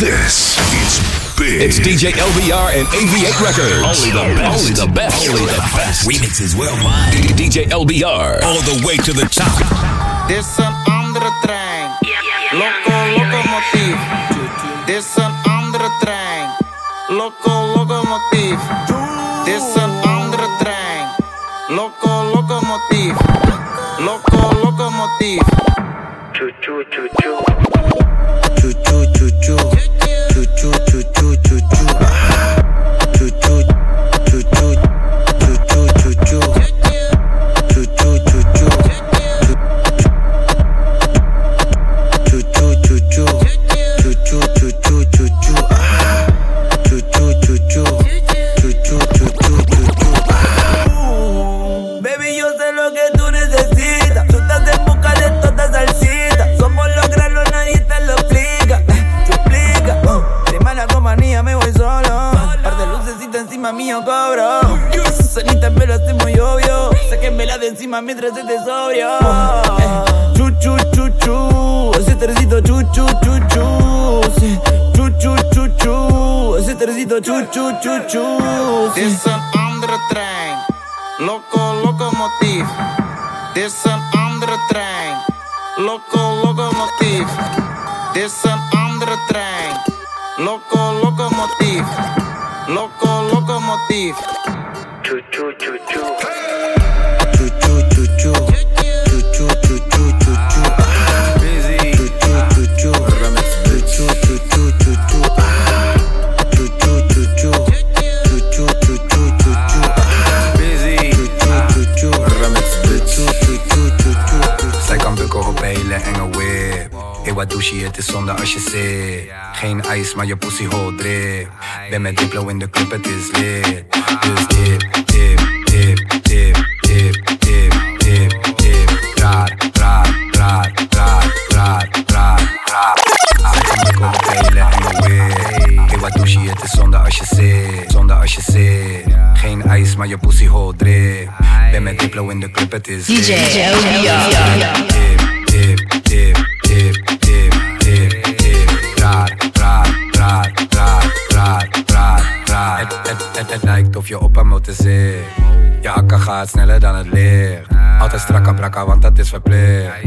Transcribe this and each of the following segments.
This is big. It's DJ LBR and AV8 Records. Only the best. Only the best. Only the best. Remixes worldwide. DJ LBR. All the way to the top. Dit is een andere trein. Loco, locomotief. Dit is een andere trein. Loco, locomotief. Dit is een andere trein. Loco, locomotief. Loco, locomotief. Choo choo choo choo. Choo encima mientras estés sobrio. Chu, chu, chu, chu, ese tercito chu, chu, chu, chu. Chu, chu, chu, chu, ese tercito chu, chu, chu, chu. This loco, locomotive. This an undertrain, loco, loco, locomotive. Loco, locomotive. Chu, chu. Hele enge whip. Hey, wat douche, het is zonde als je zit. Geen ijs, maar je pussy hol drip. Ben met Diplo in de club, het is lit. Dus dip, dip, dip, dip, dip, dip, dip, dip. Raar, raar, raar, raar, raar, raar, raar. Kan bukken op hele enge whip. Hey, wat douche, het is zonde als je zit. Zonde als je zit. Geen ijs, maar je pussy hol drip. Ben met Diplo in de club, het is. DJ. Dip, dip, dip, dip, dip, dip, dip. Raar, raar, raar, raar, raar, raar, raar. Het, lijkt of je op een motor zit. Je akka gaat sneller dan het licht. Altijd strakka brakka, want dat is verplicht.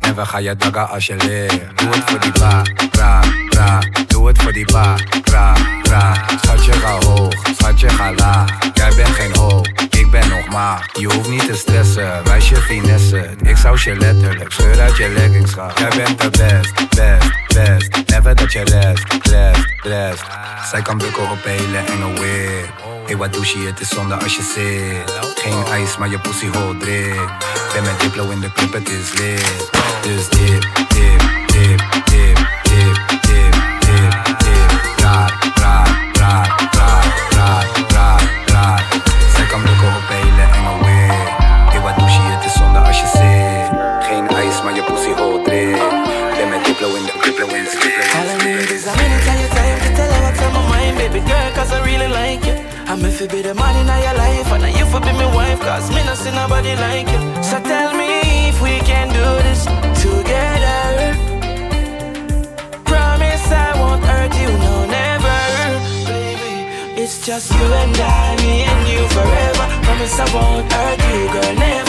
Never ga je dagga als je ligt. Doe het voor die ba, ra, ra. Doe het voor die ba, ra, ra. Schatje ga hoog, schatje ga laag. Jij bent geen hoog, ik ben nog maag. Je hoeft niet te stressen, wijs je finesse. Ik zou je letterlijk scheur uit je leggings gaan. Jij bent de best, best, best. Never dat je rest, rest, rest. Zij kan bukken op hele enge whip. Hey, wat douche, het is zonde als je zit. Geen ijs, maar je pussy hol drip. Ben met Diplo in de club, het is lit. Dus dip, dip, dip, dip, dip, dip, dip, dip. Raar, raar, raar, raar, raar, raar, raar. Zij kan bukken op hele enge whip. Hey, wat douche, het is zonde als je zit. Geen ijs, maar je pussy hol drip. Ben met Diplo in de club, het is lit. All I need is a minute of your time to tell her what's on my mind, baby girl, cause I really like. I'm if be the man in your life, and you for be my wife, cause me not see nobody like you. So tell me if we can do this together. Promise I won't hurt you, no, never. Baby, it's just you and I, me and you forever. Promise I won't hurt you, girl, never.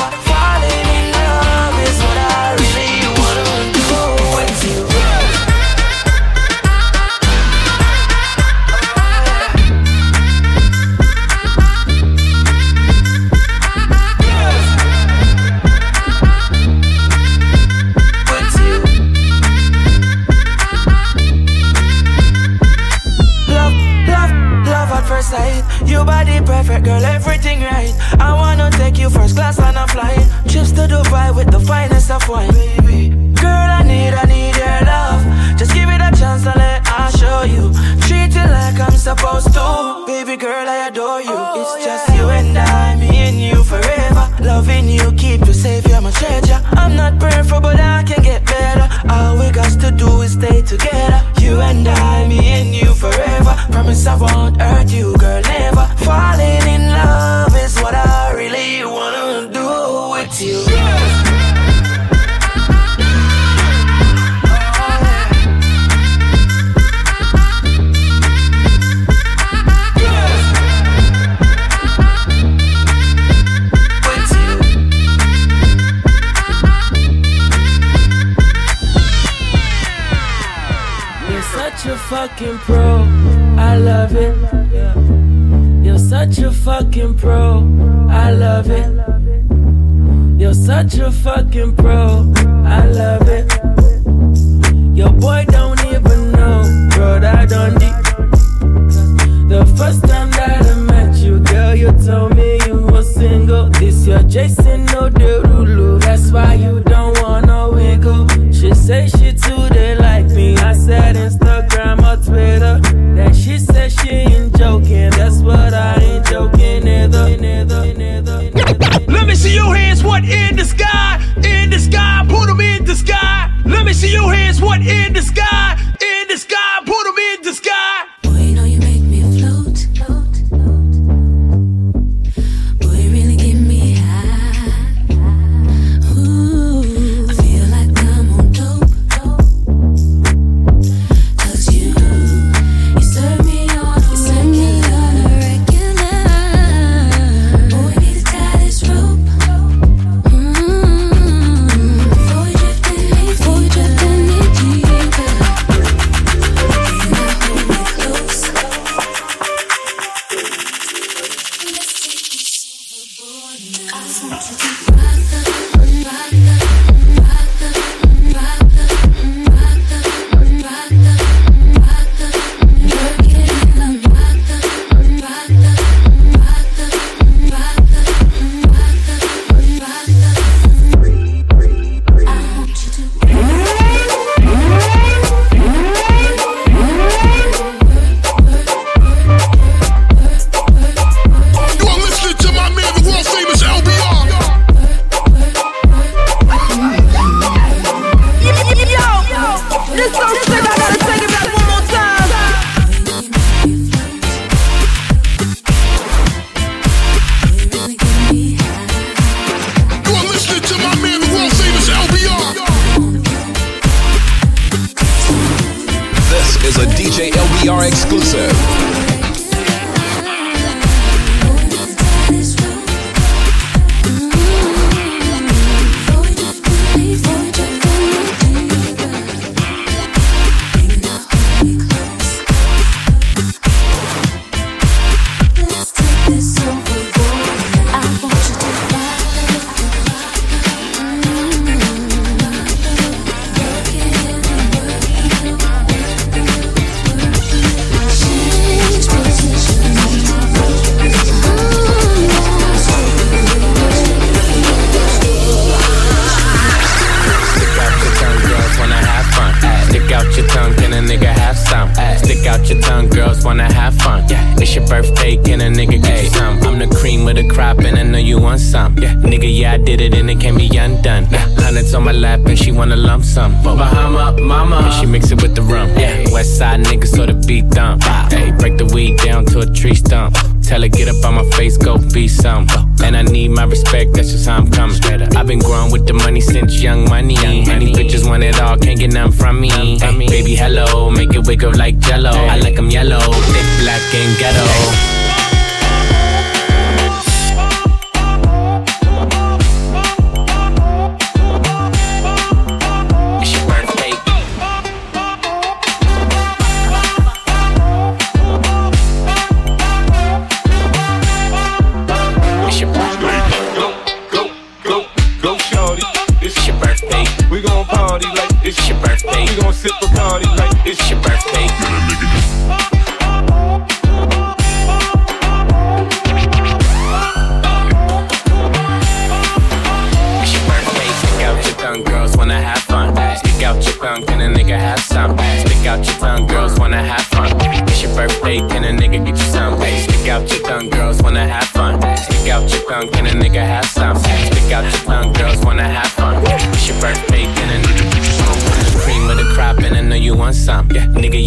on with the money since young money. Young money. Bitches want it all, can't get none from me. Hey, baby, hello, make it wake up like jello. I like them yellow, thick, black, and ghetto.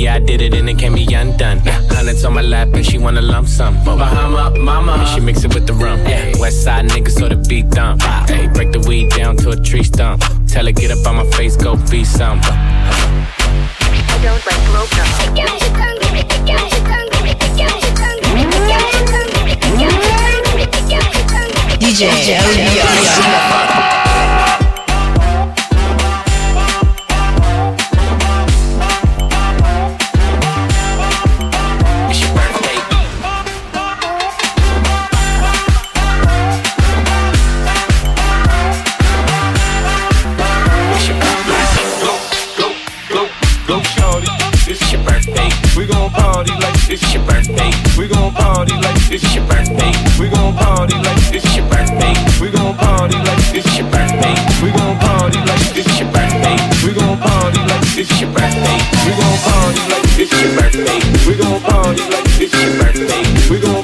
yeah, I did it and it can't be undone. Hundreds on my lap and she wanna lump sum. Bahama, mama. And she mix it with the rum. Yeah. West side niggas so the beat dump. Hey, break the weed down to a tree stump. Tell her, get up on my face, go be some. I don't like smoke, no. Stick out your tongue, stick. DJ, DJ, DJ. party like it's your birthday. We gon' party like it's your birthday. We gon' party like it's your birthday. We gon' party like it's your birthday. We gon' party like it's your birthday. We gon' party like it's your birthday. We gon' party like it's your birthday. We gon' party like it's your birthday. We gon'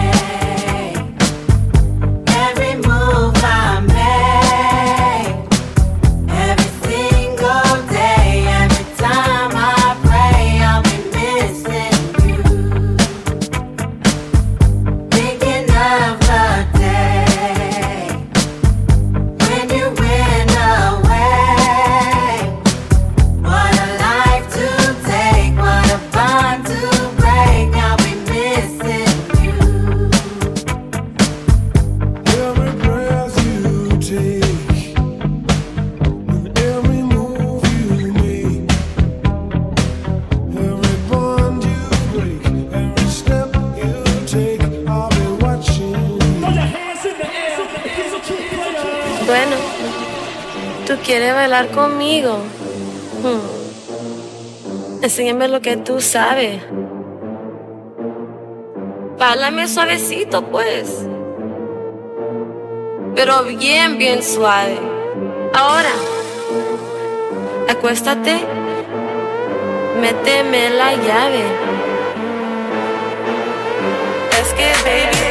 conmigo. Hmm. Enséñame lo que tú sabes. Pálame suavecito, pues. Pero bien, bien suave. Ahora, acuéstate, méteme la llave. Es que, baby.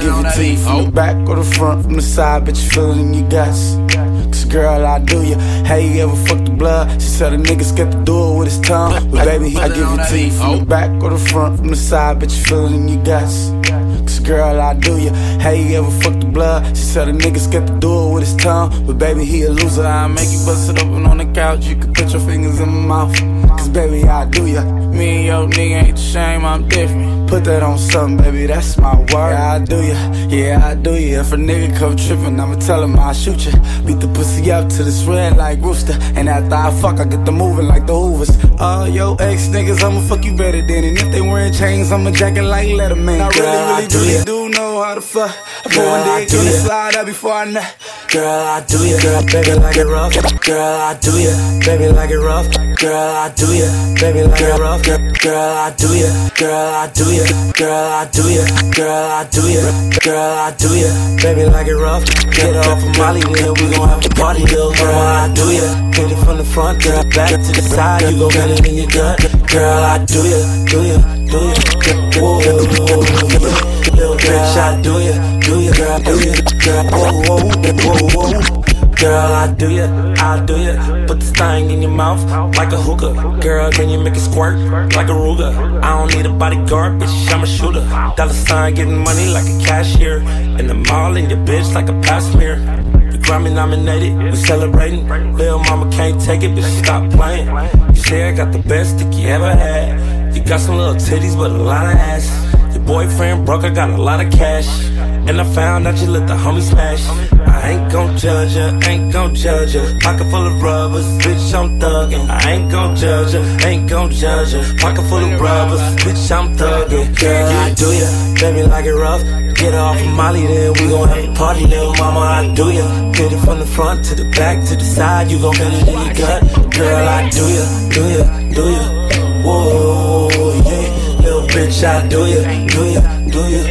give it to from the back or the front, from the side, bitch, you feel it in your guts. Cause girl, I do ya. Hey, you ever fuck the blood? She said a nigga skip the door with his tongue. But baby, I give it to from the back or the front, from the side, bitch, you feel it in your guts. Cause girl, I do ya. Hey, you ever fuck the blood? She said a nigga skip the door with his tongue. But baby, he a loser. I make you bust it open on the couch. You can put your fingers in my mouth. Cause baby, I do ya. Me and your nigga ain't the same, I'm different. Put that on something, baby, that's my word. Yeah, I do ya. Yeah, I do ya. If a nigga come trippin', I'ma tell him I'll shoot ya. Beat the pussy up to this red like rooster. And after I fuck, I get the moving like the Hoovers. Oh, yo, ex niggas, I'ma fuck you better than. And if they wearin' chains, I'ma jacket like Letterman. I really, really, do really do know how to fuck. I put one dick on the slide out before I nut. Girl, I do ya, girl, baby, like it rough. Girl, I do ya, baby, like it rough. Girl, I do ya, baby, like it rough. Girl, girl, I do ya, girl, I do ya, girl, I do ya, girl, I do ya, girl, I do ya, baby, like it rough. Get off of Molly, then we gon' have a party, little girl, I do ya. Hit it from the front, girl, back to the side, you gon' feel it in your gut. Girl, I do ya, do ya, do ya, whoa. Little bitch, I do ya, do ya, girl, do ya, girl, whoa, whoa, whoa, whoa. Girl, I do ya, I do ya. Put this thing in your mouth like a hookah. Girl, can you make it squirt like a Ruger? I don't need a bodyguard, bitch, I'm a shooter. Dollar sign getting money like a cashier. In the mall, in your bitch like a passenger. We Grammy nominated, we celebrating. Lil' mama can't take it, bitch, stop playing. You say I got the best dick you ever had. You got some little titties, but a lot of ass. Boyfriend broke, I got a lot of cash. And I found out you let the homie smash. I ain't gon' judge ya, ain't gon' judge ya. Pocket full of rubbers, bitch, I'm thuggin'. I ain't gon' judge ya, ain't gon' judge ya. Pocket full of rubbers, bitch, I'm thuggin'. Girl, I do ya, baby, like it rough. Get off of Molly, then we gon' have a party, little mama, I do ya. Get it from the front to the back to the side, you gon' feel it in your gut. Girl, I do ya, do ya, do ya. Whoa, bitch, I do ya, do ya, do ya.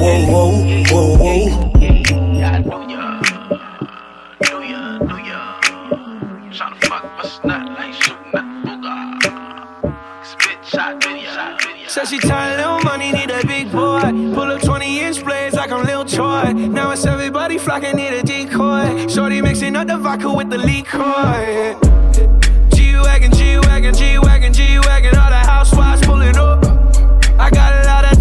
Whoa, whoa, whoa, whoa. Said she tired, little money, need a big boy. Pull up 20 inch blades like I'm Lil Troy. Now it's everybody flocking, need a decoy. Shorty mixing up the vodka with the liquor. G Wagon, G Wagon, G Wagon, G Wagon. All the housewives pulling up.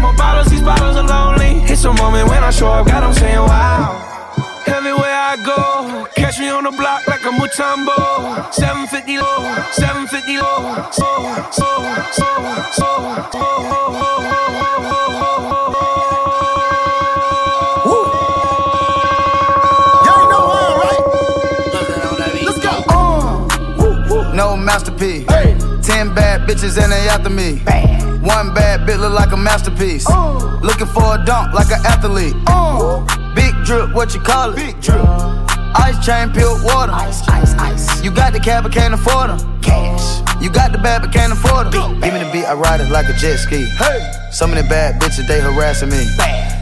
Get more bottles, these bottles are lonely. It's a moment when I show up, God, I'm saying wow. Everywhere I go, catch me on the block like a Mutombo. 750 low, 750 low. So, so, so, so, so. No masterpiece. Ten bad bitches and they after me. One bad bitch look like a masterpiece. Looking for a dunk like an athlete. Big drip, what you call it? Big drip. Ice chain, peeled water. Ice, ice, ice. You got the cab, but can't afford them. Cash. You got the bad, but can't afford them. Give me the beat, I ride it like a jet ski. Hey. Some of the bad bitches, they harassing me.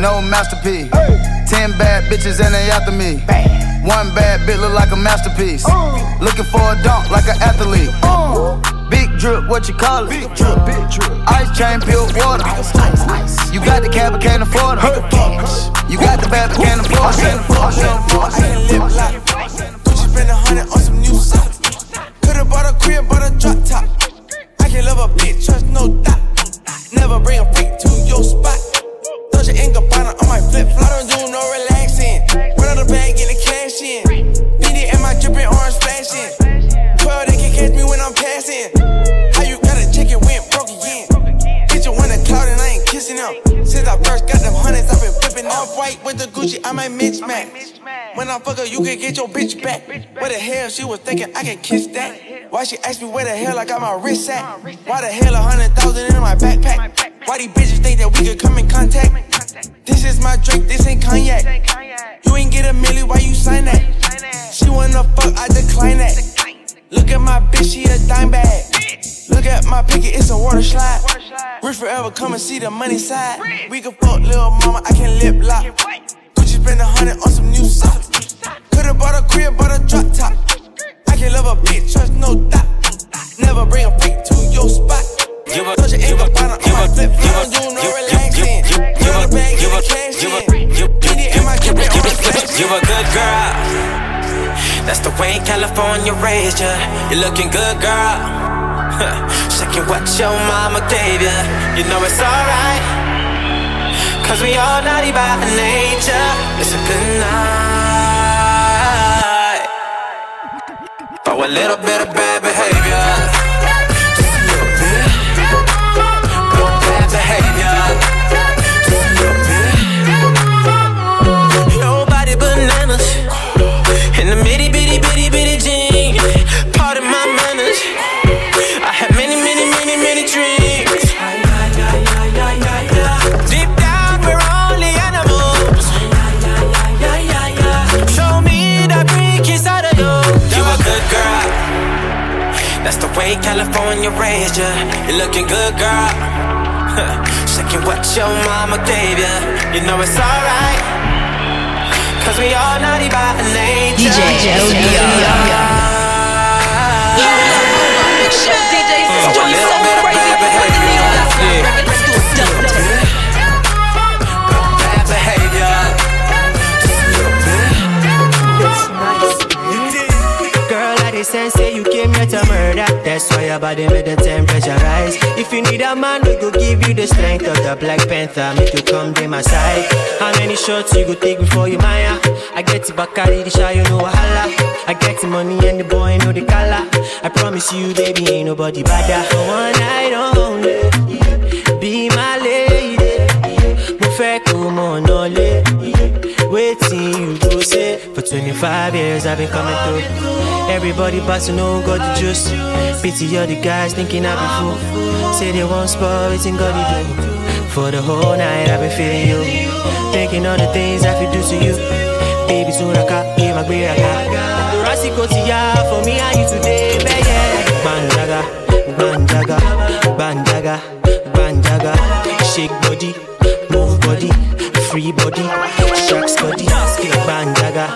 No masterpiece. Ten bad bitches and they after me. One bad bitch look like a masterpiece. Uh. Looking for a dunk like an athlete. Uh. Big drip, what you call it? Big drip, big drip. Ice chain, peeled water. Ice, ice, ice. You got the cab, but can't afford it. You got the bad, but can't afford it. Gucci spend a hundred on some new socks. Could've bought a crib, bought a drop top. I can love a bitch, trust no doubt. Never bring a freak to your spot. Doja and Gabbana on my flip flop. I don't do no relaxing. Run out the bag, get the cash in. BD and my dripping orange flashing. 12, they can catch me when I'm passing. kissing. Since I first got them hundreds, I've been flipping. Off white with the Gucci, I might mismatch. When I fuck her, you can get your bitch back. What the hell she was thinking I can kiss that? Why she asked me where the hell I got my wrist at? Why the hell a hundred thousand in my backpack? Why these bitches think that we could come in contact? This is my drink, this ain't cognac. You ain't get a milli, why you sign that? She wanna fuck, I decline that. Look at my bitch, she a dime bag. Look at my picket, it's a water slide. Rich forever, come and see the money side. We can fuck little mama, I can lip lock. Gucci spend a hundred on some new socks. Could've bought a crib, bought a drop top. I can love a bitch, trust no doubt. Never bring a freak to your spot. Give a, Touch it in give a, the bottom, give on my a, flip give a, do no give- relaxing. give- the bag, give a, cash give a, in. give- Get it in my give- grip, give- on the give- flex. You a good girl. That's the way California raised ya. You're looking good, girl. Shaking what your mama gave ya. You know it's alright. Cause we all naughty by nature. It's a good night. For a little bit of bad behavior. Way California raised ya. You're looking good, girl. Shaking what your mama gave ya. You know it's alright. Cause we all naughty by nature. DJ LBR. For a little bit sense say you came here to murder. That's why your body made the temperature rise. If you need a man, we go give you the strength of the Black Panther. Make you come to my side. How many shots you go take before you maya? I get the Bacardi, the shy, you know wahala. I get the money and the boy know the color. I promise you, baby, ain't nobody better. One night only, be my lady. Mo fẹ́. Waiting you go say For 25 years I've been coming through. Everybody to know got the juice. Pity all the guys thinking I be fool Say they won't spoil it and God they do. For the whole night I've been feeling you. Thinking all the things I could do to you. Baby soon I got yeah my great I got. Rasi go to ya for me and you today baby Banjaga, banjaga, banjaga, banjaga. Shake body, move body, free body. Shark study, skill bandaga,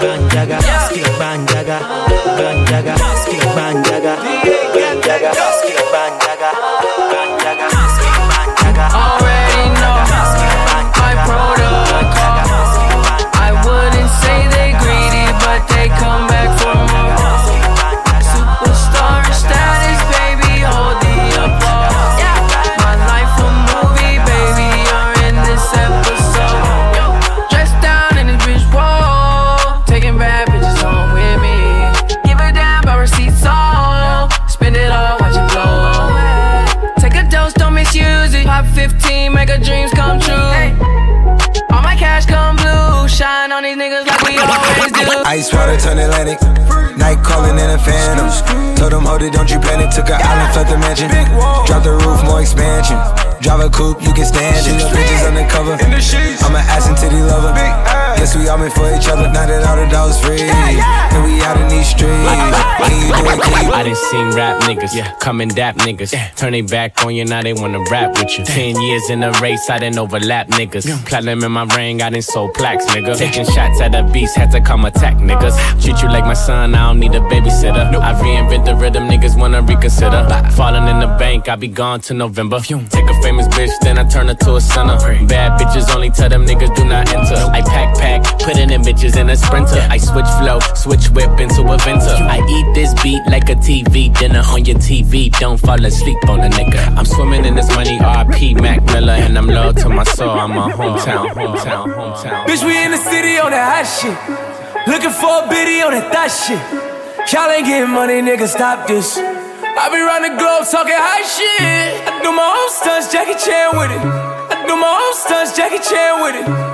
bandaga, skill bandaga, bandaga, skill bandaga, bandaga, skill bandaga. Already know my protocol. I wouldn't say they greedy, but they come back for more. Ice water turn Atlantic. Night calling in a phantom. Told them, hold it, don't you panic. Took an island, fled the mansion. Drop the roof, more expansion. Drive a coupe, you can stand it. Bitches undercover. I'm an ass and titty lover. Guess we all meant for each other. Now that all the dogs free. And we out in these streets. Can you do it? Can you? I done seen rap niggas, come and dap niggas. Turn they back on you, now they wanna rap with you. Ten years in a race, I didn't overlap niggas. Platinum in my ring, I done sold plaques, nigga. Taking shots at the beast, had to come attack niggas. Treat you like my son, I don't need a babysitter. I reinvent the rhythm, niggas wanna reconsider. Falling in the bank, I be gone to November. Take a famous bitch, then I turn her to a sinner. Bad bitches only tell them niggas do not enter. I pack pack, putting in bitches in a sprinter. I switch flow, switch whip into a venter. I eat this beat like a TV dinner on your TV. Don't fall asleep on a nigga. I'm swimming in this money, RP Mac Miller, and I'm loyal to my soul. I'm a hometown, hometown, hometown. Bitch, we in the city on that hot shit. Looking for a biddy on that thot shit. Y'all ain't getting money, nigga, stop this. I be round the globe talking high shit. I do my own stunts, Jackie Chan with it. I do my own stunts, Jackie Chan with it.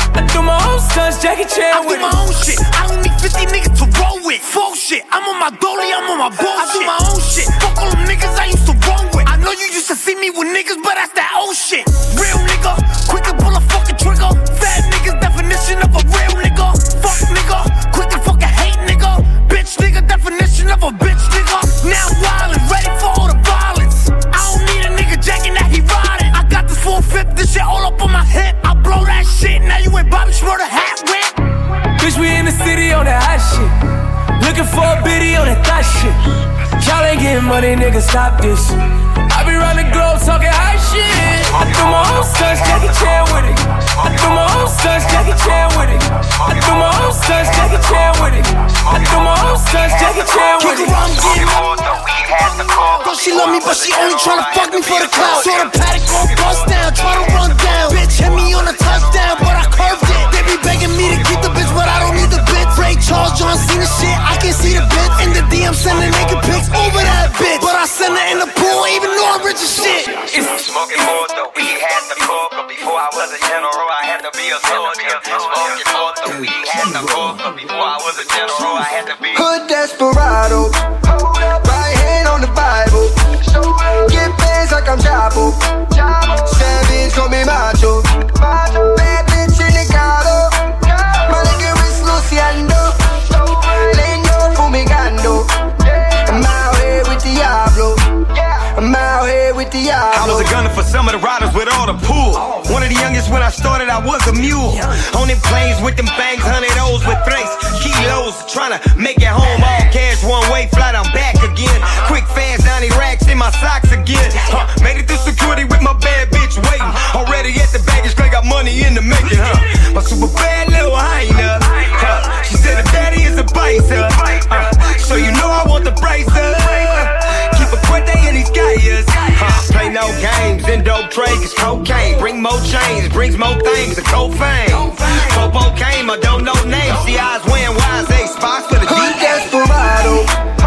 I do my own stunts, Jackie Chan with it. I do my own shit. I don't need 50 niggas to roll with. Full shit. I'm on my dolly, I'm on my bullshit. I do my own shit. Fuck all them niggas I used to roll with. I know you used to see me with niggas, but that's that old shit. Real nigga, quick to pull a fucking trigger. Fat niggas, definition of a real nigga. Fuck nigga, quick to fucking hate nigga. Bitch nigga, definition of a bitch nigga. Now wild and ready for all the violence. I don't need a nigga jacking that he riding. I got this full fifth, this shit all up on my hip. Now you ain't Bobby Shmurda hat whip. Bitch, we in the city on that hot shit. Looking for a biddy on that thot shit. Y'all ain't getting money, nigga, stop this. I be round the globe talking high shit. I do my own stunts, Jackie Chan with it. I do my own stunts, Jackie Chan with it. I do my own stunts, Jackie Chan with it. I do my own stunts, Jackie Chan with it. Kick around, get Girl, she love me, but she only tryna fuck me for the clout. So the paddock gon' bust down, try to run down. Bitch hit me on a touchdown, but I curved it. They be begging me to keep the bitch, but I don't need the bitch. Ray Charles, John Cena shit, I can see the bitch. In the DM, sending naked pics over that bitch. But I send her in the pool, even though I'm rich as shit. Smoking more though, we had the coke. Before I was a general, I had to be a soldier. Smoking more the weed had the coke. Before I was a general, I had to be. a Hood desperado. I was a mule. On them planes with them bangs, hundred O's with thrace, kilos. Trying to make it home, all cash, one way flight, I'm back again. Quick, fast, 90 racks in my socks again. Huh, made it through security with my bad bitch waiting. Already at the baggage claim, got money in the making, huh? My super bad no games in dope trade, cause cocaine bring more chains, brings more things, a cold fame. Popo came, I don't know names. See eyes wearing wise, they spots for the DA. desperado.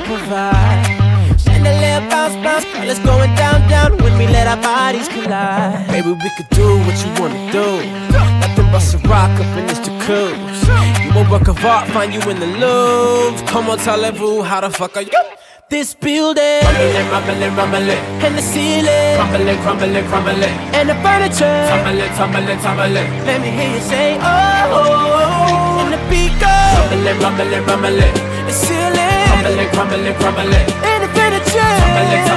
What provide. Chandelier bounce, bounce, girl, it's going down, down when we let our bodies collide. Maybe we could do what you wanna do. Nothing but some rock up in this jacuzzi. You a work of art, find you in the Louvre. Come on, tell everyone how the fuck are you? This building, rumbling, rumbling, rumbling, and the ceiling, crumbling, crumbling, crumbling, and the furniture, tumbling, tumbling, tumbling. Let me hear you say, oh, oh, oh. oh. and the beat goes, rumbling, rumbling, rumbling, the ceiling, crumbling, crumbling, crumbling, and the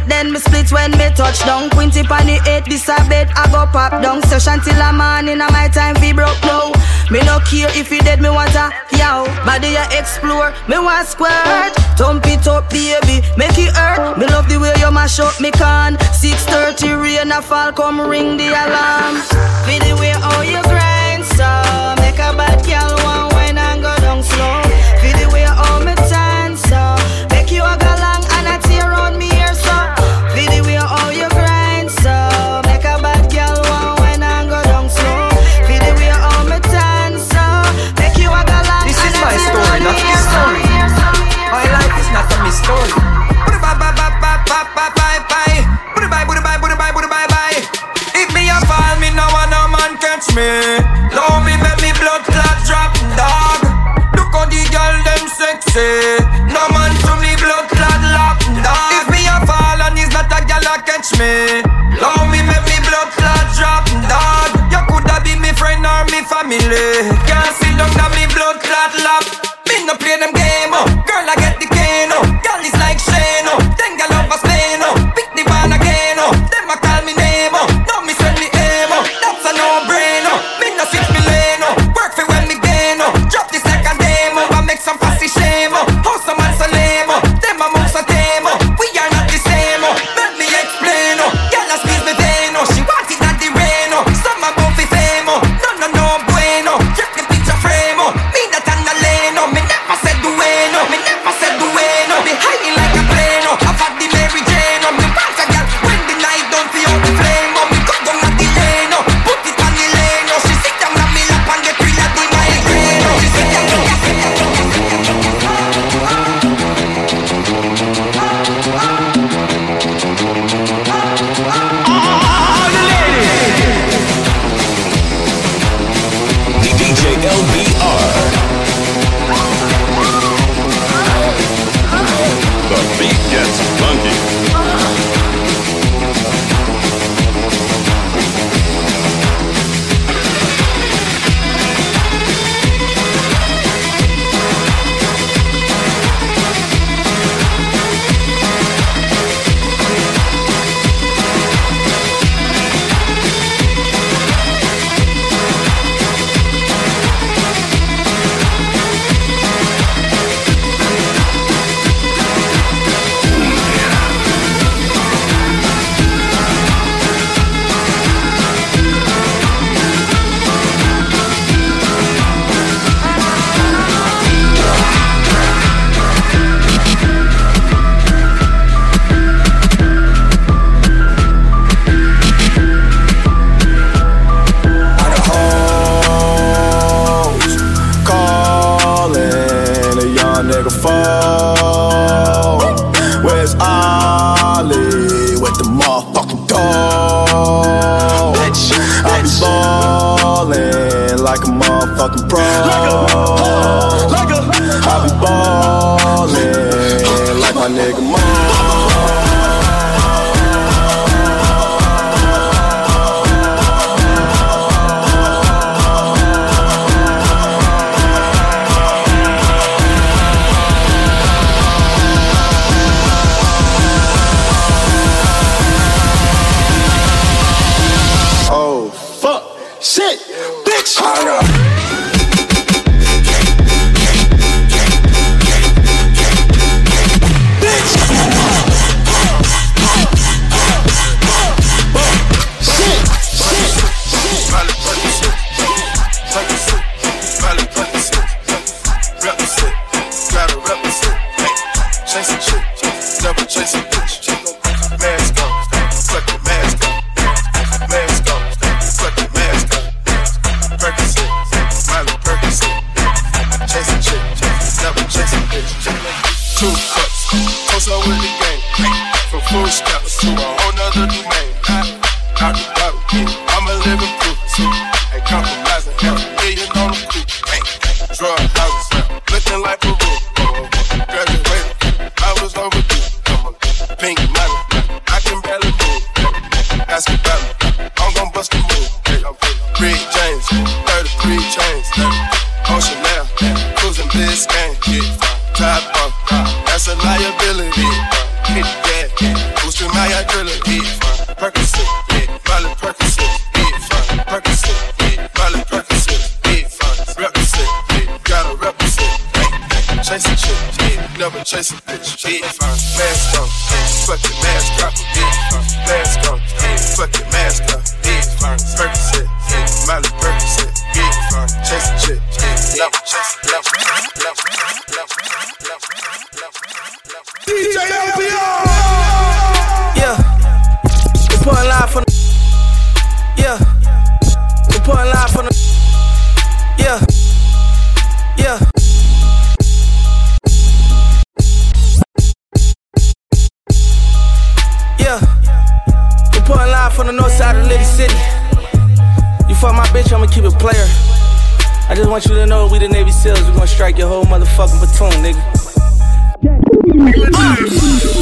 it, then me split when me touch down. Quinty pan eight, this a bed, I go pop down. Session till a man in a my time be broke now. Me no care if you dead, me want a yow. Body I explore, me want squirt. Tump it up, baby, make it hurt. Me love the way you mash up me can. 6:30 rain a fall, come ring the alarm. Feel the way all you grind, so make a bad girl want. me. Love me, make me blood clot drop, dog. Look how the girl them sexy. Fuck my bitch, I'ma keep it player. I just want you to know we the Navy SEALs. We gonna strike your whole motherfucking platoon, nigga. Uh,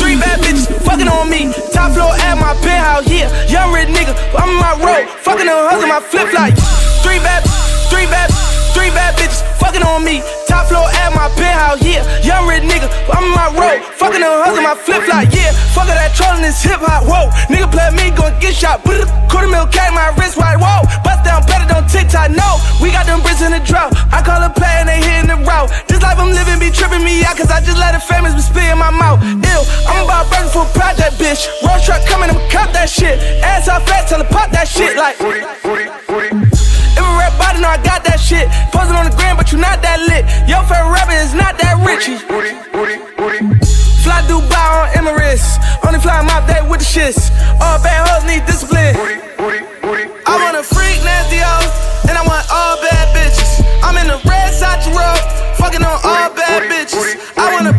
three bad bitches fucking on me. Top floor at my penthouse, yeah. Young red nigga, I'm in my road. Fucking on hustle, my flip like. Three bad, three bad, three bad bitches fucking on me. Top floor at my penthouse, yeah. Young red nigga, I'm in my road. Fucking on hustle, my flip like, yeah. Fuck that trolling this hip hop, whoa. Nigga play me, gon' get shot. Brr. Quarter mil K, my wrist wide, whoa. Bust down better, don't TikTok, no. We got them bricks in the drought. I call a play and they hitting the route. This life I'm living be tripping me out, cause I just let the famous be spit in my mouth. Ew, I'm about burning for that bitch. Road truck coming, I'ma cop that shit. Ass off fat, tell her pop that shit like. If a rap body, know I got that shit. Posing on the gram, but you not that lit. Your favorite rapper is not that rich. Fly Dubai on Emirates. Only fly my day with the shits. All bad hoes need discipline. I want a freak nasty hoe, and I want all bad bitches. I'm in the red Sachi road, fucking on all bad bitches. I want a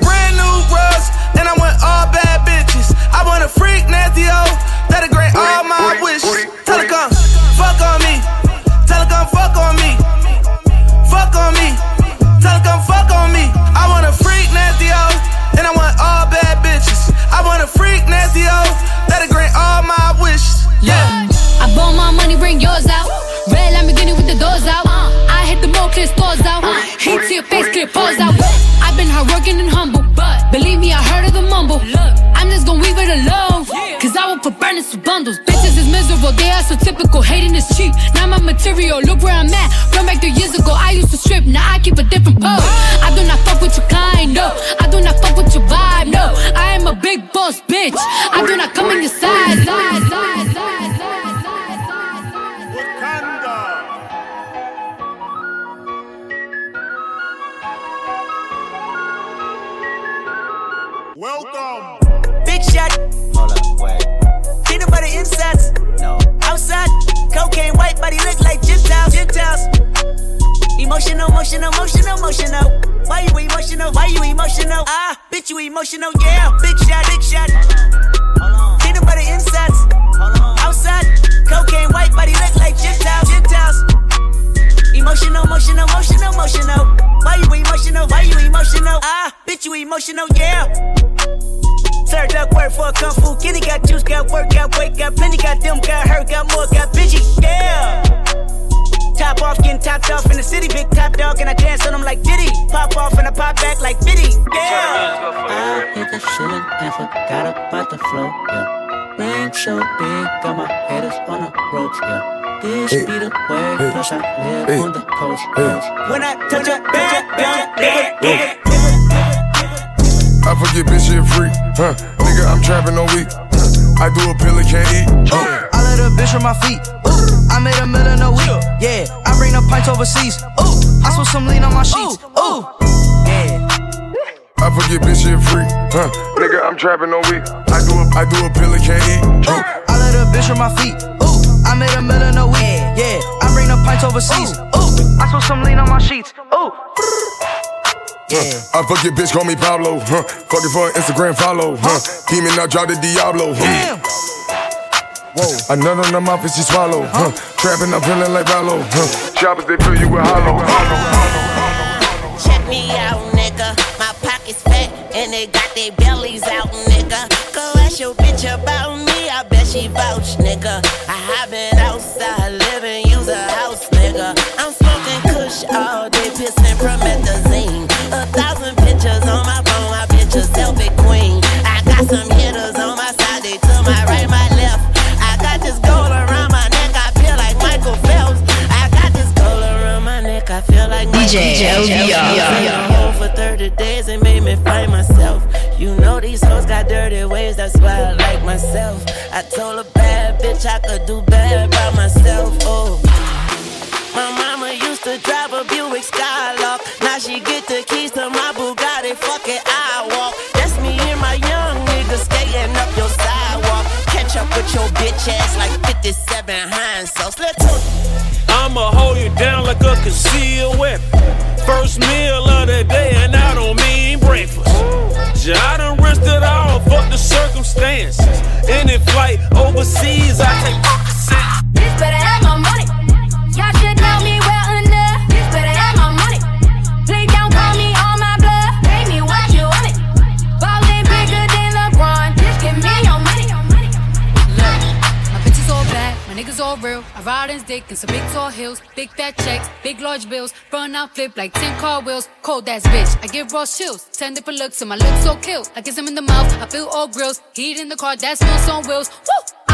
Bought my money, bring yours out. Red Lamborghini with the doors out. Uh, I hit the mall, clear stores out. Uh, heat to your face, clear pores out. I've been hardworking and humble, but believe me, I heard of the mumble. I'm just gonna leave it alone, cause I will put burners to bundles. Bitches is miserable, they are so typical. Hating is cheap, not my material. Look where I'm at. Run back three years ago, I used to strip, now I keep a different pose. I do not fuck with your kind, no. I do not fuck with your vibe, no. I am a big boss bitch. I do not come in your size, way, I live Hey. on the coast, Hey. When I touch a bad gun, nigga, I forget bitch shit free, huh? Nigga, I'm trapping all week. I do a pill and can't eat. Uh. I let a bitch on my feet. Ooh, I made a million a week. Yeah, I bring the pints overseas. Ooh, I spilled some lean on my sheets. Ooh, yeah. I forget bitch shit free, huh? Nigga, I'm trapping all week. I do a, I do a pill and can't eat. Uh. I let a bitch on my feet. Ooh, I made a million a week. Yeah, I bring the pints overseas. Ooh, I spilled some lean on my sheets. Ooh. Huh. I fuck your bitch, call me Pablo. Huh. Fuck it for an Instagram follow. Huh. Demon, I drop the Diablo. Huh. Whoa. I nut on the mouth and she swallow. Huh. Trapping, I'm feeling like Rallo. Huh. Choppers, they fill you with hollow. Check me out, nigga. My pockets fat and they got their bellies out, nigga. Go ask your bitch about me. I bet she vouch, nigga. I have been outside living, use a house, nigga. I'm smoking kush all day, pissing promethazine. A thousand pictures on my phone, my bitch a selfie queen. I got some hitters on my side, they to my right, my left. I got this gold around my neck, I feel like Michael Phelps. I got this gold around my neck, I feel like Michael DJ Phelps. LBR. I was in the hole for 30 days and made me find myself. You know these hoes got dirty ways, that's why I like myself. I told a bad bitch I could do bad by myself. Your bitch ass like 57 Heinz. Let's talk. I'ma hold you down like a concealed weapon. First meal of the day, and I don't mean breakfast. Yeah, I done risked it all, fuck the circumstances. Any flight overseas, I take some big tall heels, big fat checks, big large bills. Run out, flip like 10 car wheels. Cold ass bitch, I give raw chills. 10 different looks, and my lips so kill. I kiss him in the mouth, I feel all grills. Heat in the car, that's wheels on wheels. Woo!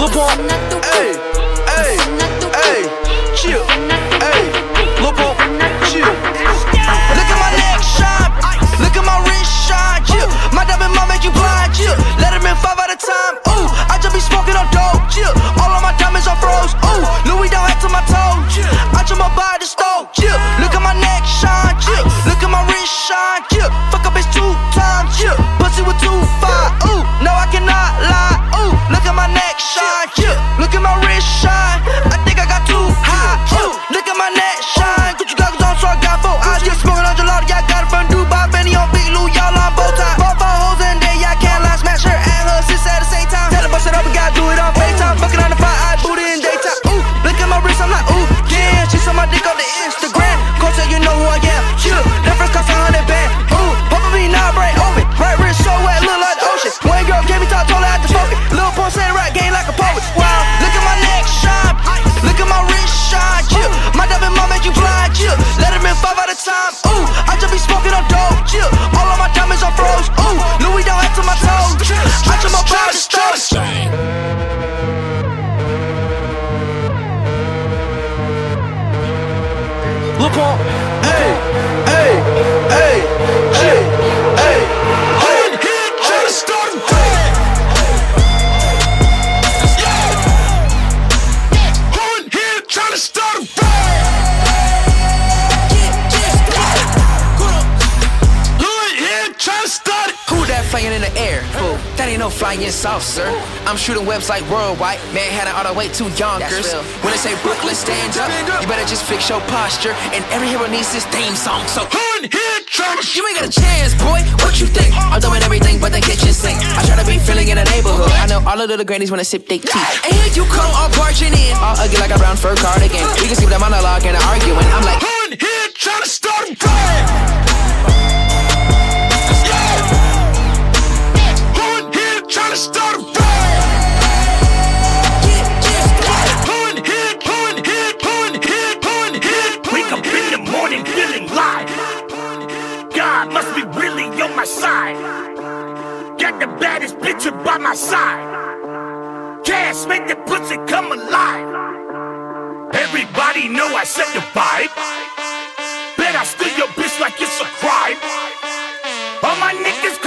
Pump, hey, hey, hey, chill, hey, Pump, chill. Look at my neck shine, look at my wrist shine, chill. My diamond mom make you blind, chill. Let him in five at a time, ooh. I just be smoking on dope, chill. All of my diamonds are froze, ooh. Louis down head to my toe, I just my body stove, chill. Look at my neck shine, chill. Look at my wrist shine, chill. Fuck a bitch two times, chill. Pussy with two no flying saucer. I'm shooting webs like worldwide. Manhattan all the way to Yonkers. When they say Brooklyn, stand up. You better just fix your posture. And every hero needs his theme song. So who in here, trust? you ain't got a chance, boy. What you think? I'm doing everything but the kitchen sink. I try to be feeling in the neighborhood. I know all of the little grannies wanna sip their tea. And here you come, all barging in. All ugly like a brown fur cardigan. We can skip the monologue and the arguing. I'm like, Who in here, trying to start a fight. The morning feeling live. God must be really on my side. Got the baddest bitch by my side. Cash make the pussy come alive. Everybody know I set the vibe. Bet I steal your bitch like it's a crime. All my niggas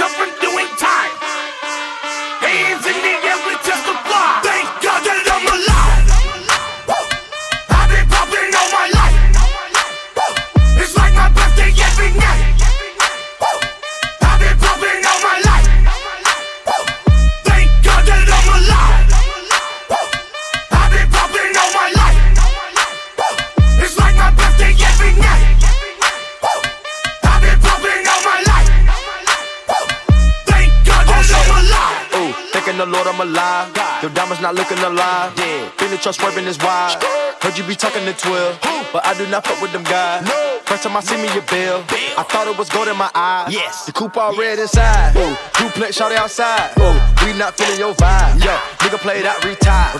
the Lord I'm alive. Your diamonds not looking alive. Feeling trust swerving is wide. Heard you be talking to 12, but I do not fuck with them guys. First time I see me, your bill. I thought it was gold in my eyes. Yes. The coupe all red inside. Ooh, duplex shot outside. Ooh, we not feeling your vibe. Yo, nigga play that retire.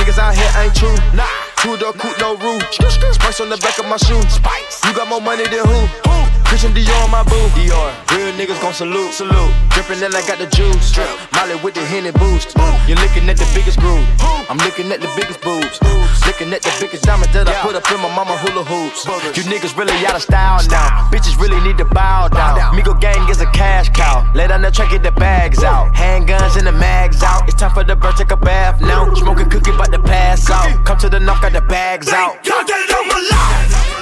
Niggas out here ain't true. Nah. Two door coupe, no roof. Spice on the back of my shoe. Spice. You got more money than who? Who? Christian Dior on my boo. Dior. Real niggas gon' salute. Salute. Drippin' then I got the juice. Drip. Molly with the Henny boost. You're looking at the biggest groove. I'm looking at the biggest boobs. Looking at the biggest diamonds that I put up in my mama hula hoops. You niggas really out of style now. Bitches really need to bow down. Migo gang is a cash cow. Lay down the track, get the bags out. Handguns and the mags out. It's time for the bird, take a bath now. Smoking cookie, about to pass out. Come to the knock, got the bags out. God that I'm alive. I've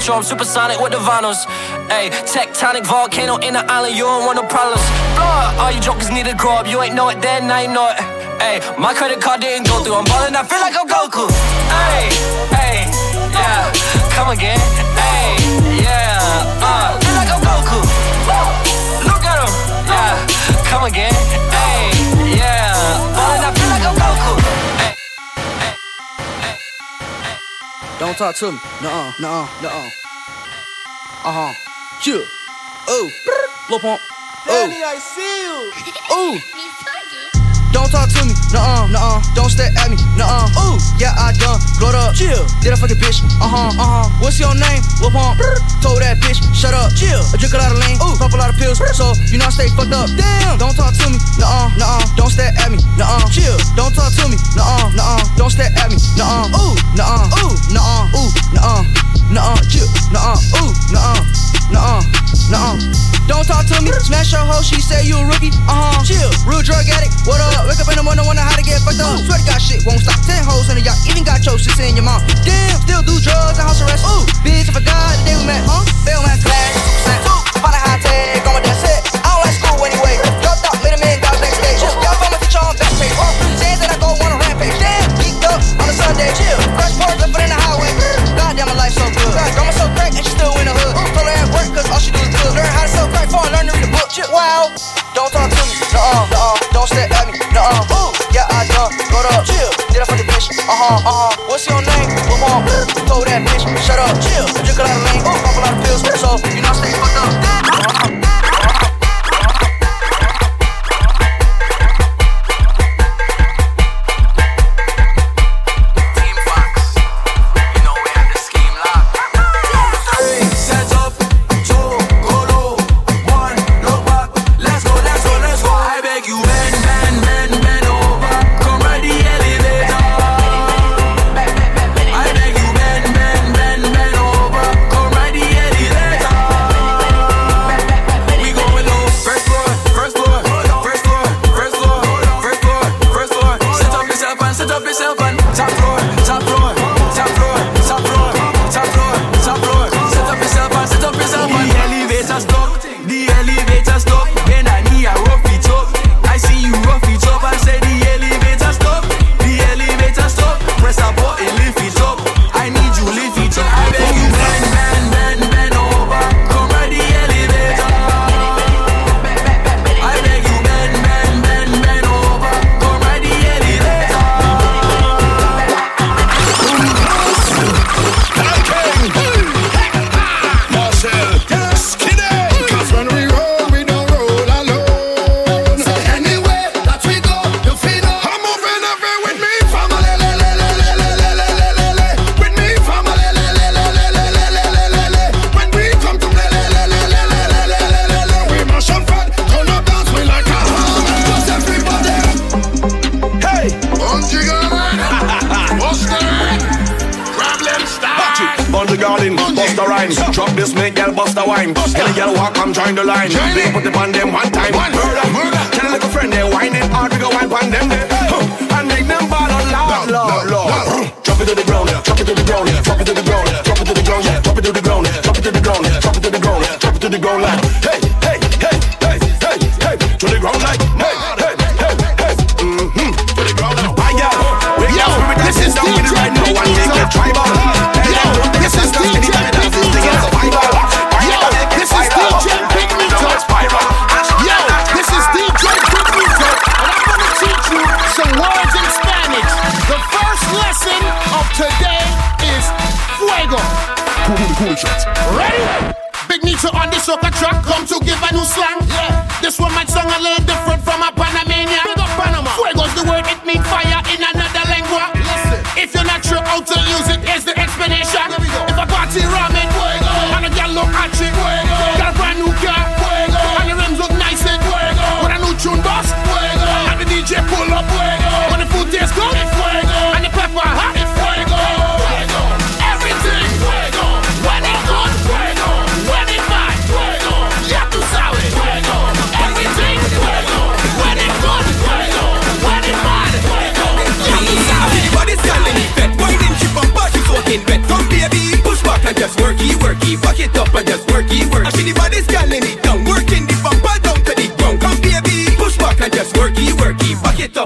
borracho. I'm supersonic with the vinyls. Hey, tectonic volcano in the island. You don't want no problems. Blow. All you jokers need to grow up. You ain't know it then, now you know it. Hey, my credit card didn't go through. I'm ballin'. I feel like I'm Goku. Hey, hey, yeah. Come again. Hey, yeah. Uh, feel like I'm Goku. Look at him. Yeah. Come again. Hey, yeah. Ballin'. I Don't talk to me. Nuh-uh, nuh-uh, nuh-uh. Uh-huh. Chill. Oh. Lil Pump. Oh. I see you. Ooh. Don't talk to me, nuh-uh, nuh-uh. Don't stare at me, nuh-uh. Ooh, yeah, I done, glowed up. Chill, did a bitch? Uh-huh, uh-huh. What's your name? Lil Pump. Told that bitch, shut up. Chill, I drink a lot of lean, ooh, pop a lot of pills, so you know I stay fucked up. Damn, don't talk to me, nuh-uh, nuh-uh. Don't stare at me, nuh-uh. Chill, don't talk to me, nuh-uh, nuh-uh. Don't stare at me, nuh-uh. Ooh, nuh-uh, ooh, nuh-uh, ooh, nuh-uh. Nuh-uh, chill, nuh-uh, ooh, nuh-uh, nuh-uh, nuh-uh. Don't talk to me, smash your hoe, she say you a rookie, uh-huh. Chill, real drug addict, what up? Wake up in the morning, wonder how to get fucked up. Swear to God, shit won't stop. Ten hoes in the yacht, even got your sister in your mom. Damn, still do drugs and house arrest. Ooh, bitch, I forgot the day we met, huh? Fail man class, two find a high tag, going. I don't like school anyway. Dropped out, made a man backstage. Y'all from a teacher on back page. Oh, saying that I go on a rampage. Damn, geeked up on a Sunday. Chill, Chill, wow. Don't talk to me, nuh-uh, nuh-uh. Don't stare at me, nuh-uh. Ooh, yeah, I done, got up. Chill, did I fuck the bitch? Uh-huh, uh-huh. What's your name? Come on. Told that bitch, shut up. Chill, drink a lot of lean, pop a lot of pills, so you know I stay fucked up.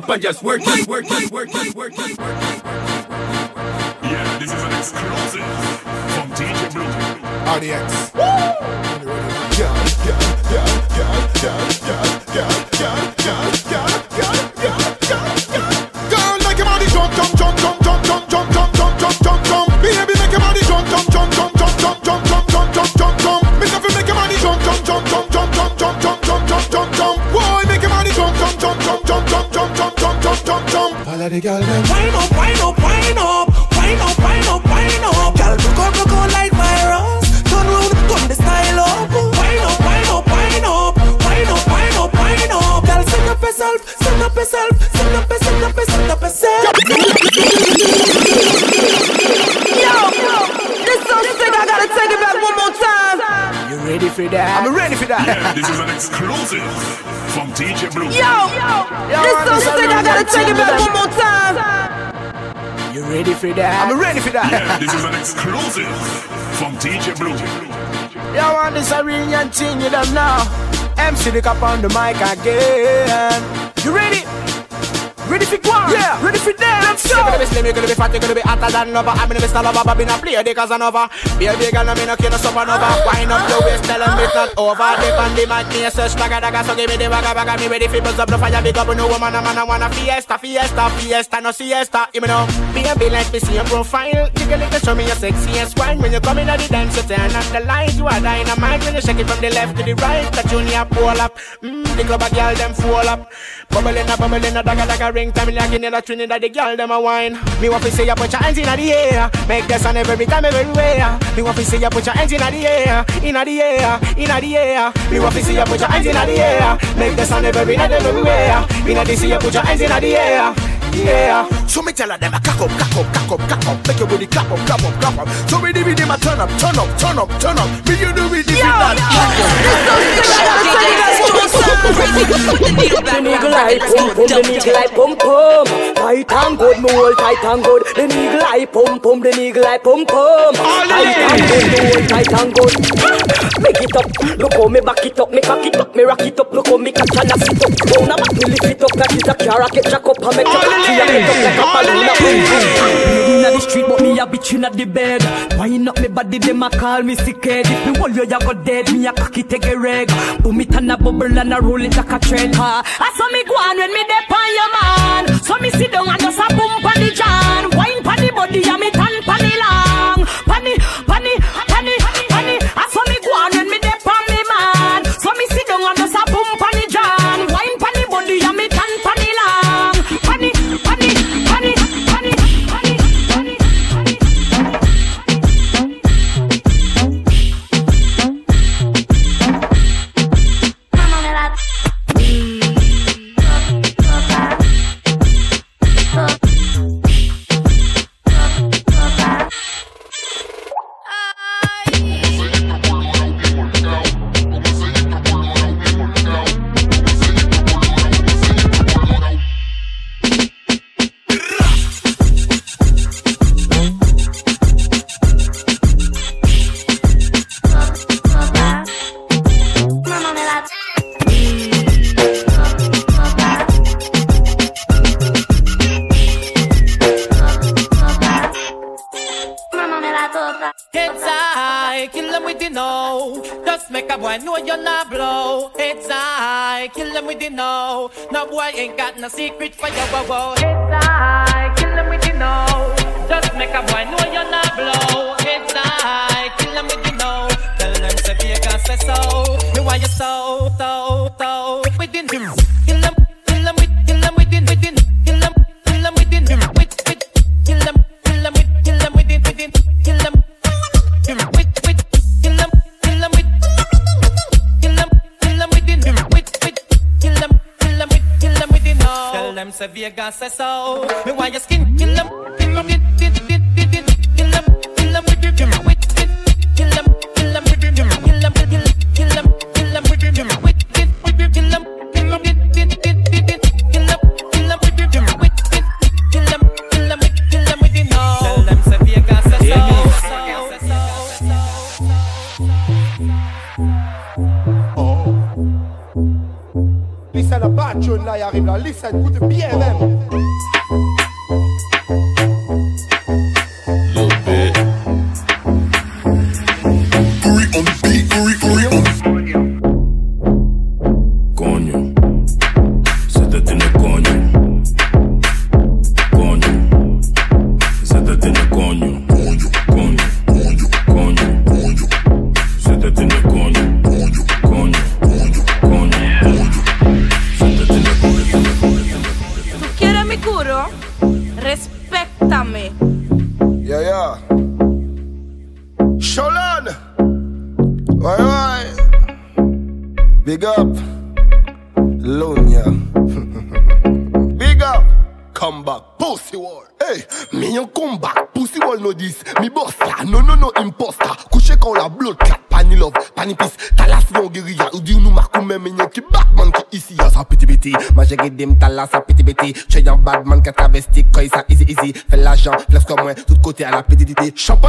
Worky. Back it up and just worky, worky, worky, worky. Yeah, this is an exclusive from DJ Blue. RDX. Girl, the girls them. Wind up, wind up, wind up, wind up, wind up, wind up. Girl, broke out, broke out like virus. Turn round, turn the style up. Wind up, wind up, wind up, wind up, wind up, wind up. Girl, send up yourself, send up yourself, that. Yeah, this is an exclusive from DJ Blue. Yo, this so sick, I gotta take it back one more time. You ready for that? I'm ready for that. Yeah, this is an exclusive from DJ Blue. You want this a reunion thing, you don't know. MC the up on the mic again. You ready? Ready for one? Yeah. Ready for dance? You're gonna be slim, you're gonna be fat, you're gonna be hotter than lover. I'm gonna be star lover, but be not play the Casanova. Be a big girl, no me no kill no supernova. Wind up your waist, tell them it's not over. Dip on the mic, me a search dagga dagga, so give me the bagga bagga. Me ready for buzz up the fire, big up no woman, a man, I wanna fiesta, fiesta, fiesta, no siesta. You know, baby, let me see your profile. Jiggle it, show me your sexiest wine. When you come in at the dance, you turn up the light. You are dynamite when you shake it from the left to the right. The junior pull up, mmm, the club a girl them fall up. Bubbling a bubbling a dagga dagga ring time like in the Trinidad the girl them a wine. Me want to see you put your hands in the air, make the sun every time everywhere. Me want to see you put your hands in the air, in the air, in the air. Me want to see you put your hands in the air, make the sun every night everywhere. Me want to see you put your hands in the air. Yeah. So me tell her them a cock up, cock up, cock up, cock up. Make your body clap up, clap up, clap up. So me do with them a turn up, turn up, turn up, turn up. Me you do with them that. The nigga like pum pum, the nigga like pum pum. Tight and good, me hold tight and good. The nigga like pum pum, the nigga like pum pum. Tight and good, me hold tight and good. Make it up, look how me back it up, me cock it up, me rock it up. Look how me catch and I sit up. Down a back me lift it up, that is a car rocket jack up and make it up. See I get up like a balloon. a boom boom. Inna the street, but me a bitch inna the bed. Wind up me body, them a call me sick head. If me hold you, you go dead. Me a cocky take a reg. Boom it and a bubble and a roll it like a trend. Ha. I saw me go on when me dip on your man. So me sit down and just a boom the know. No boy ain't got no secret for you. Whoa. It's I kill them with you know. Just make a boy know you're not blow. It's I kill them with the know. Tell them say Vegas say so. Me want you so, Vegas say so. Me want your skin, côté à la petite Champagne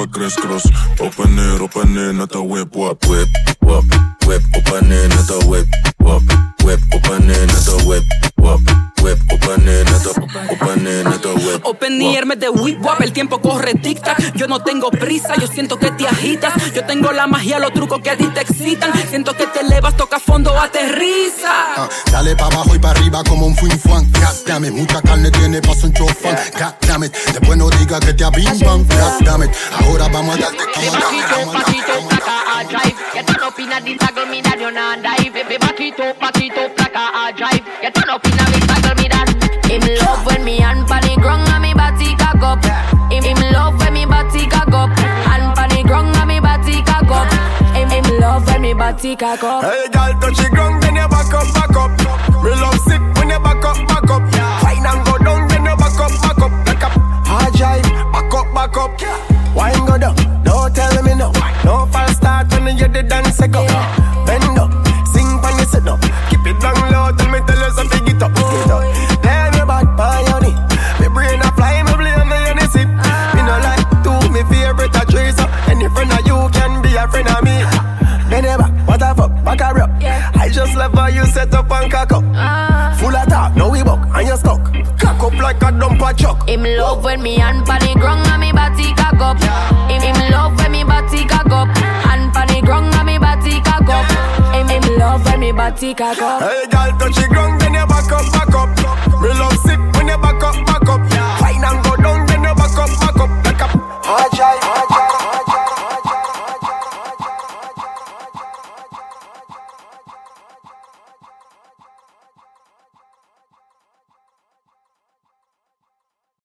kokkie choppen alsof ik crisscross. Op en neer, op en neer, net een whip, wap, whip, wap. Whip, op en neer, net een whip, wap. Whip, op en neer, net een whip, wap. Whip, op en neer, net een, op en neer, net een whip. Open ear me de whip wap, el tiempo corre tic tac. Yo no tengo prisa, yo siento que te agitas. Yo tengo la magia, los trucos que a ti te excitan. Siento que te elevas, toca fondo, aterriza. Ah, dale pa' abajo y pa' arriba como un fuin fuan. God damn it, mucha carne tiene paso un chofán. God damn it, después no diga que te abimban. God damn it, ahora vamos a darte Back it up, like a the toggle, me that you not dive. Back it up, back it up like a drive. Turn up me hand pan the ground and me body cock up. Him, him love when me body cock up. Hand pan the ground and me body cock up. Him, him love when me body cock up. up. Hey, girl, touch the ground, then you back up, back up. Me love sick when you back up, back up. Fine and go down, then you back up, back up. Like a hard drive, back up, back up. Wine go down, don't tell me no. No false start when you the dance go. Bend back a up. I just love how you set up and cock up. Ah. Full of talk, now we buck, and you stuck. Cock up like a dumper truck. Him love when me hand pan the ground and me body cock up. Him, him love when me body cock up. Hand pan the ground and me body cock up. Him, him love when me body cock up. Hey, girl, touch the ground, then you back up, back up. Me love